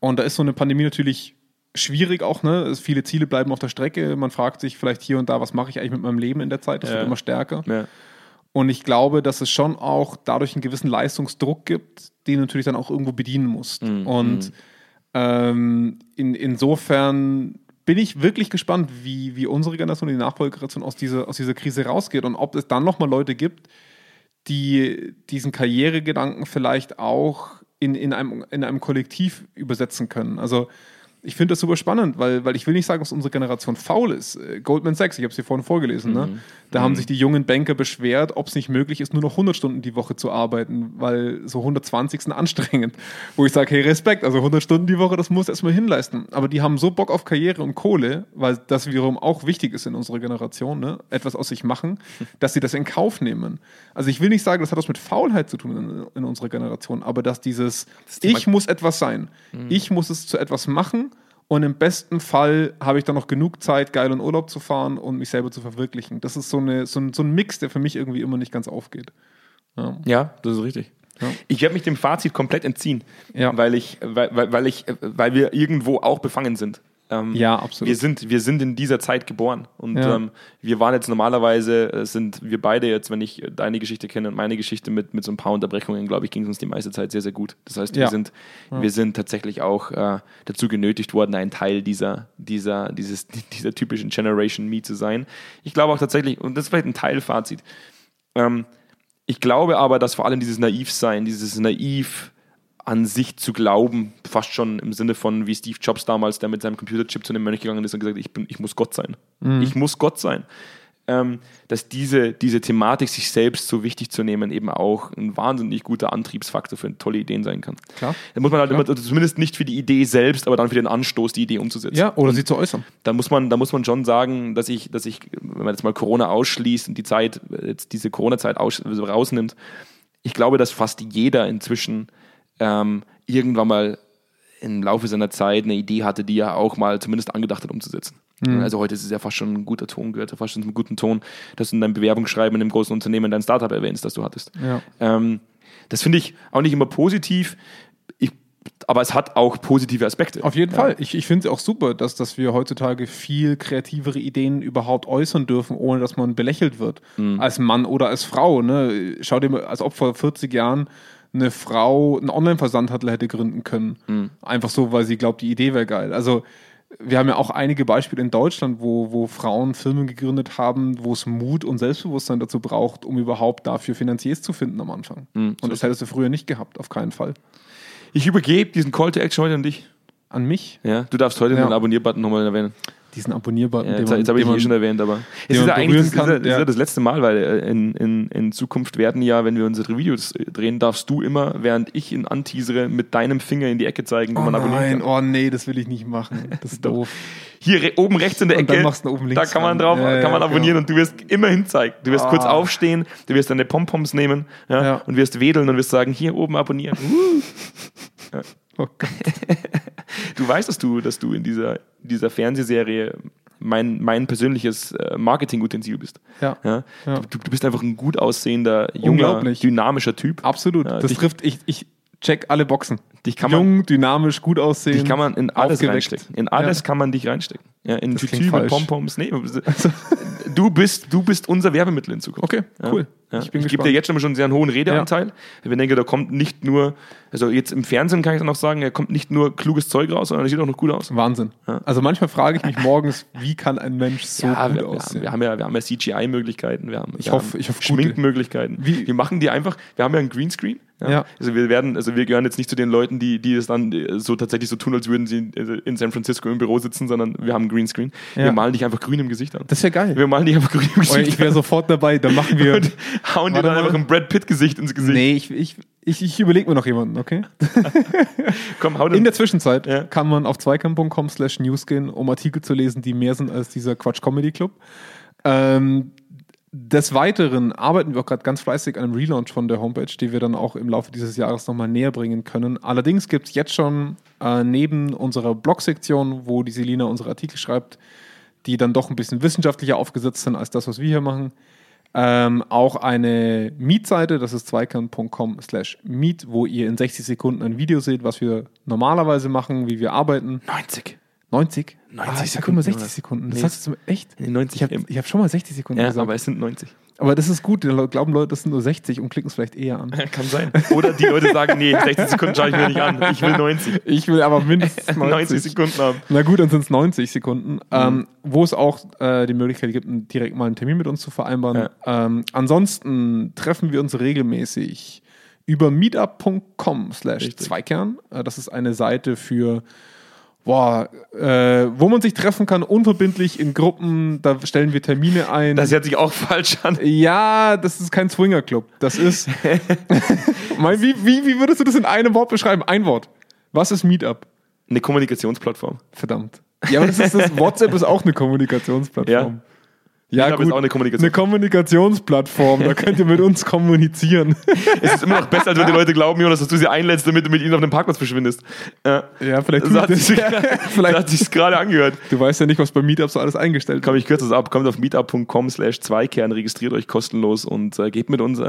Und da ist so eine Pandemie natürlich schwierig auch. Ne? Es- Viele Ziele bleiben auf der Strecke. Man fragt sich vielleicht hier und da, was mache ich eigentlich mit meinem Leben in der Zeit? Das Ja. wird immer stärker. Ja. Und ich glaube, dass es schon auch dadurch einen gewissen Leistungsdruck gibt, den du natürlich dann auch irgendwo bedienen musst. Und ähm, in, insofern bin ich wirklich gespannt, wie, wie unsere Generation, die Nachfolgegeneration aus dieser, aus dieser Krise rausgeht und ob es dann nochmal Leute gibt, die diesen Karrieregedanken vielleicht auch in, in, einem, in einem Kollektiv übersetzen können. Also ich finde das super spannend, weil, weil ich will nicht sagen, dass unsere Generation faul ist. Äh, Goldman Sachs, ich habe es hier vorhin vorgelesen, ne? da haben sich die jungen Banker beschwert, ob es nicht möglich ist, nur noch 100 Stunden die Woche zu arbeiten, weil so 120 sind anstrengend. Wo ich sage, hey, Respekt, also 100 Stunden die Woche, das muss erstmal hinleisten. Aber die haben so Bock auf Karriere und Kohle, weil das wiederum auch wichtig ist in unserer Generation, ne? etwas aus sich machen, dass sie das in Kauf nehmen. Also ich will nicht sagen, das hat was mit Faulheit zu tun in, in unserer Generation, aber dass dieses, Thema- ich muss etwas sein, ich muss es zu etwas machen und im besten Fall habe ich dann noch genug Zeit, geil in Urlaub zu fahren und mich selber zu verwirklichen. Das ist so, eine, so, ein, so ein Mix, der für mich irgendwie immer nicht ganz aufgeht. Ja. Ja, das ist richtig. Ja. Ich werde mich dem Fazit komplett entziehen, Ja. weil, ich, weil, weil, weil, ich, weil wir irgendwo auch befangen sind. Ähm, Ja, absolut. Wir sind, wir sind in dieser Zeit geboren und Ja. ähm, wir waren jetzt normalerweise, äh, sind wir beide jetzt, wenn ich deine Geschichte kenne und meine Geschichte mit, mit so ein paar Unterbrechungen, glaube ich, ging es uns die meiste Zeit sehr, sehr gut. Das heißt, wir, Ja. sind, wir sind tatsächlich auch äh, dazu genötigt worden, ein Teil dieser, dieser, dieses, dieser typischen Generation Me zu sein. Ich glaube auch tatsächlich, und das ist vielleicht ein Teilfazit, ähm, ich glaube aber, dass vor allem dieses Naivsein, dieses Naiv an sich zu glauben, fast schon im Sinne von wie Steve Jobs damals, der mit seinem Computerchip zu einem Mönch gegangen ist und gesagt hat, ich, bin, ich muss Gott sein. Ich muss Gott sein. Ähm, dass diese, diese Thematik, sich selbst so wichtig zu nehmen, eben auch ein wahnsinnig guter Antriebsfaktor für tolle Ideen sein kann. Klar. Da muss man halt Klar. immer, also zumindest nicht für die Idee selbst, aber dann für den Anstoß, die Idee umzusetzen ja, oder sie zu äußern. da muss man, da muss man schon sagen, dass ich, dass ich, wenn man jetzt mal Corona ausschließt und die Zeit, jetzt diese Corona-Zeit also rausnimmt, ich glaube, dass fast jeder inzwischen ähm, irgendwann mal im Laufe seiner Zeit eine Idee hatte, die er auch mal zumindest angedacht hat umzusetzen. Also heute ist es ja fast schon ein guter Ton, gehört ja fast schon zum guten Ton, dass du in deinem Bewerbungsschreiben in einem großen Unternehmen dein Startup erwähnst, das du hattest. Ja. Ähm, das finde ich auch nicht immer positiv, ich, aber es hat auch positive Aspekte. Auf jeden Ja. Fall. Ich, ich finde es auch super, dass, dass wir heutzutage viel kreativere Ideen überhaupt äußern dürfen, ohne dass man belächelt wird. Als Mann oder als Frau. Ne? Schau dir mal, als ob vor 40 Jahren eine Frau einen Online-Versandhandel hätte gründen können. Einfach so, weil sie glaubt, die Idee wäre geil. Also wir haben ja auch einige Beispiele in Deutschland, wo, wo Frauen Firmen gegründet haben, wo es Mut und Selbstbewusstsein dazu braucht, um überhaupt dafür Finanziers zu finden am Anfang. Mhm, und das hättest du früher nicht gehabt, auf keinen Fall. Ich übergebe diesen Call to Action heute an dich. An mich, Ja, du darfst heute Ja. den Abonnier-Button nochmal erwähnen. Diesen Abonnierbutton, Ja, jetzt jetzt habe ich ihn eh schon erwähnt, aber es ist ja eigentlich das, berühren ist ja, kann, das, ist ja ja. das letzte Mal, weil äh, in, in, in Zukunft werden ja, wenn wir unsere Videos drehen, darfst du immer, während ich ihn anteasere, mit deinem Finger in die Ecke zeigen, wo Oh man abonnieren nein, kann. oh nee, das will ich nicht machen. Das ist doof. Hier re oben rechts in der Ecke, machst du oben da kann man drauf, Ja, kann man abonnieren genau. und du wirst immer hinzeigen. Du wirst kurz Ah. aufstehen, du wirst deine Pompoms nehmen und wirst wedeln und wirst sagen, hier oben abonnieren. Oh Gott. Du weißt, dass du, dass du in dieser, dieser Fernsehserie mein, mein persönliches äh, Marketing-Utensil bist. Ja. Ja? Du, du bist einfach ein gut aussehender, junger, dynamischer Typ. Absolut. Ja, das trifft, ich, ich check alle Boxen. Dich kann man- Jung, dynamisch, gut aussehen. Dich kann man in alles aufgeweckt. reinstecken. In alles Ja. kann man dich reinstecken. Ja, in Tütü mit. Pompoms. Nee, du, bist, du bist unser Werbemittel in Zukunft. Okay, Ja. cool. Ja. Ich Ich, gebe dir jetzt schon schon sehr einen hohen Redeanteil. Ich denke, da kommt nicht nur, also jetzt im Fernsehen kann ich dann auch sagen, da kommt nicht nur kluges Zeug raus, sondern es sieht auch noch gut aus. Wahnsinn. Also manchmal frage ich mich morgens, wie kann ein Mensch so ja, gut wir, wir, haben, aussehen? wir haben ja, wir haben ja CGI-Möglichkeiten, wir haben, Ich wir hoffe- haben ich hoffe. Schminkmöglichkeiten. Wie- Wir machen die einfach, wir haben ja einen Greenscreen. Ja. Ja. Also wir werden, also wir gehören jetzt nicht zu den Leuten, die, die es dann äh, so tatsächlich so tun, als würden sie in- in San Francisco im Büro sitzen, sondern wir haben einen Greenscreen. Wir Ja. malen dich einfach grün im Gesicht an. das wäre geil. wir malen dich einfach grün im Gesicht ich wäre an sofort dabei. Dann machen wir. und hauen dir dann mal. einfach ein Brad Pitt-Gesicht ins Gesicht. nee, ich, ich, ich, ich überlege mir noch jemanden, okay? Komm, hau In den. der Zwischenzeit Ja. kann man auf zweikern.com slash news gehen, um Artikel zu lesen, die mehr sind als dieser Quatsch Comedy Club. Ähm, des Weiteren arbeiten wir auch gerade ganz fleißig an einem Relaunch von der Homepage, die wir dann auch im Laufe dieses Jahres nochmal näher bringen können. Allerdings gibt es jetzt schon äh, neben unserer Blog-Sektion, wo die Selina unsere Artikel schreibt, die dann doch ein bisschen wissenschaftlicher aufgesetzt sind als das, was wir hier machen, ähm, auch eine Mietseite, das ist zweikern.com slash meet, wo ihr in 60 Sekunden ein Video seht, was wir normalerweise machen, wie wir arbeiten. 90. 90? 90 ah, ich Sekunden, immer 60 Jonas. Sekunden. Das Nee. hast du zum- echt? Nee, 90 Ich habe hab schon mal 60 Sekunden Ja, gesagt. aber es sind 90. Aber das ist gut, die glauben Leute, das sind nur 60 und klicken es vielleicht eher an. Kann sein. Oder die Leute sagen, nee, 60 Sekunden schaue ich mir nicht an. Ich will 90. Ich will aber mindestens 90, 90 Sekunden haben. Na gut, dann sind es 90 Sekunden, Mhm. ähm, wo es auch äh, die Möglichkeit gibt, direkt mal einen Termin mit uns zu vereinbaren. Ähm, ansonsten treffen wir uns regelmäßig über meetup.com slash. Zweikern. Äh, das ist eine Seite für Boah, äh, wo man sich treffen kann, unverbindlich in Gruppen, da stellen wir Termine ein. Das hört sich auch falsch an. ja, das ist kein Swingerclub. Das ist. Mal, wie, wie, wie würdest du das in einem Wort beschreiben? Ein Wort. Was ist Meetup? Eine Kommunikationsplattform. Verdammt. Ja, aber das ist das, WhatsApp ist auch eine Kommunikationsplattform. Ja, Meetup ist auch eine Kommunikation- Eine Kommunikationsplattform, da könnt ihr mit uns kommunizieren. Es ist immer noch besser, als wenn die Leute glauben, Jonas, dass du sie einlädst, damit du mit ihnen auf dem Parkplatz verschwindest. Ja. Ja, vielleicht So hat ich sich sich gerade angehört. Du weißt ja nicht, was bei Meetup so alles eingestellt Komm, ich kürze das ab. Kommt auf meetup.com slash Zweikern, registriert euch kostenlos und äh, geht mit uns äh,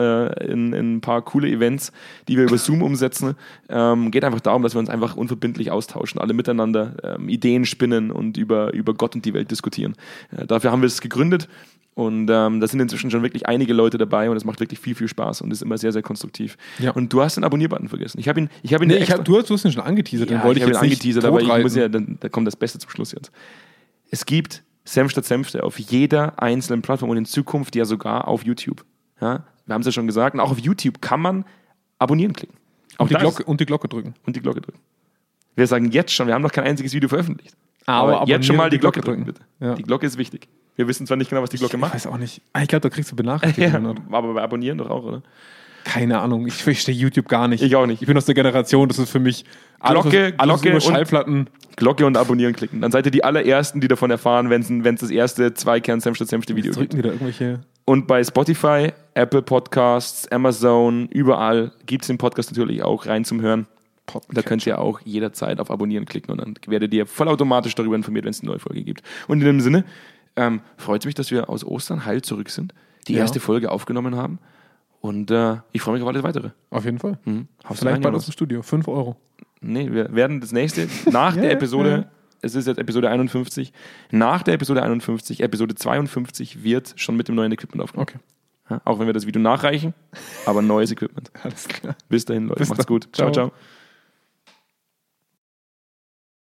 in, in ein paar coole Events, die wir über Zoom umsetzen. Ähm, geht einfach darum, dass wir uns einfach unverbindlich austauschen, alle miteinander ähm, Ideen spinnen und über, über Gott und die Welt diskutieren. Äh, dafür haben wir es gegründet und ähm, da sind inzwischen schon wirklich einige Leute dabei und es macht wirklich viel, viel Spaß und ist immer sehr, sehr konstruktiv. Ja. Und du hast den Abonnierbutton vergessen. Ich habe ihn, ich habe ihn Nee, ich hab, du, hast, du hast ihn schon angeteasert, ja, den wollte ich, ich jetzt ihn angeteasert, aber ich muss ja, dann, da kommt das Beste zum Schluss jetzt. Es gibt Senf statt Senfte auf jeder einzelnen Plattform und in Zukunft ja sogar auf YouTube. Ja, wir haben es ja schon gesagt. Und auch auf YouTube kann man abonnieren klicken. Und, die Glocke, und die Glocke drücken. und die Glocke drücken. Wir sagen jetzt schon, wir haben noch kein einziges Video veröffentlicht. Aber jetzt schon mal die Glocke Glocke drücken, drücken. bitte. Ja. Die Glocke ist wichtig. Wir wissen zwar nicht genau, was die Glocke Ich macht. weiß auch nicht. Ah, Ich glaube, da kriegst du Ja, Benachrichtigungen. aber bei Abonnieren doch auch, oder? Keine Ahnung, ich verstehe YouTube gar nicht. Ich auch nicht. Ich bin aus der Generation, das ist für mich Glocke, alles Glocke Schallplatten. Glocke und Abonnieren klicken. Dann seid ihr die allerersten, die davon erfahren, wenn es das erste Zweikern Senf statt Senfte Video gibt. Drücken die da irgendwelche. Und bei Spotify, Apple Podcasts, Amazon, überall gibt es den Podcast natürlich auch rein zum Hören. Da könnt ihr auch jederzeit auf Abonnieren klicken und dann werdet ihr vollautomatisch darüber informiert, wenn es eine neue Folge gibt. Und in dem Sinne ähm, freut es mich, dass wir aus Ostern heil zurück sind, die Ja. erste Folge aufgenommen haben. Und äh, ich freue mich auf alles weitere. Auf jeden Fall. Mhm. Vielleicht bald aus dem Studio. 5 Euro. Nee, wir werden das nächste, nach Ja, der Episode, ja. es ist jetzt Episode 51, nach der Episode 51, Episode 52 wird schon mit dem neuen Equipment aufgenommen. Okay. Ja, auch wenn wir das Video nachreichen, aber neues Equipment. Alles klar. Bis dahin, Leute. Bis Macht's dann. gut. Ciao. ciao.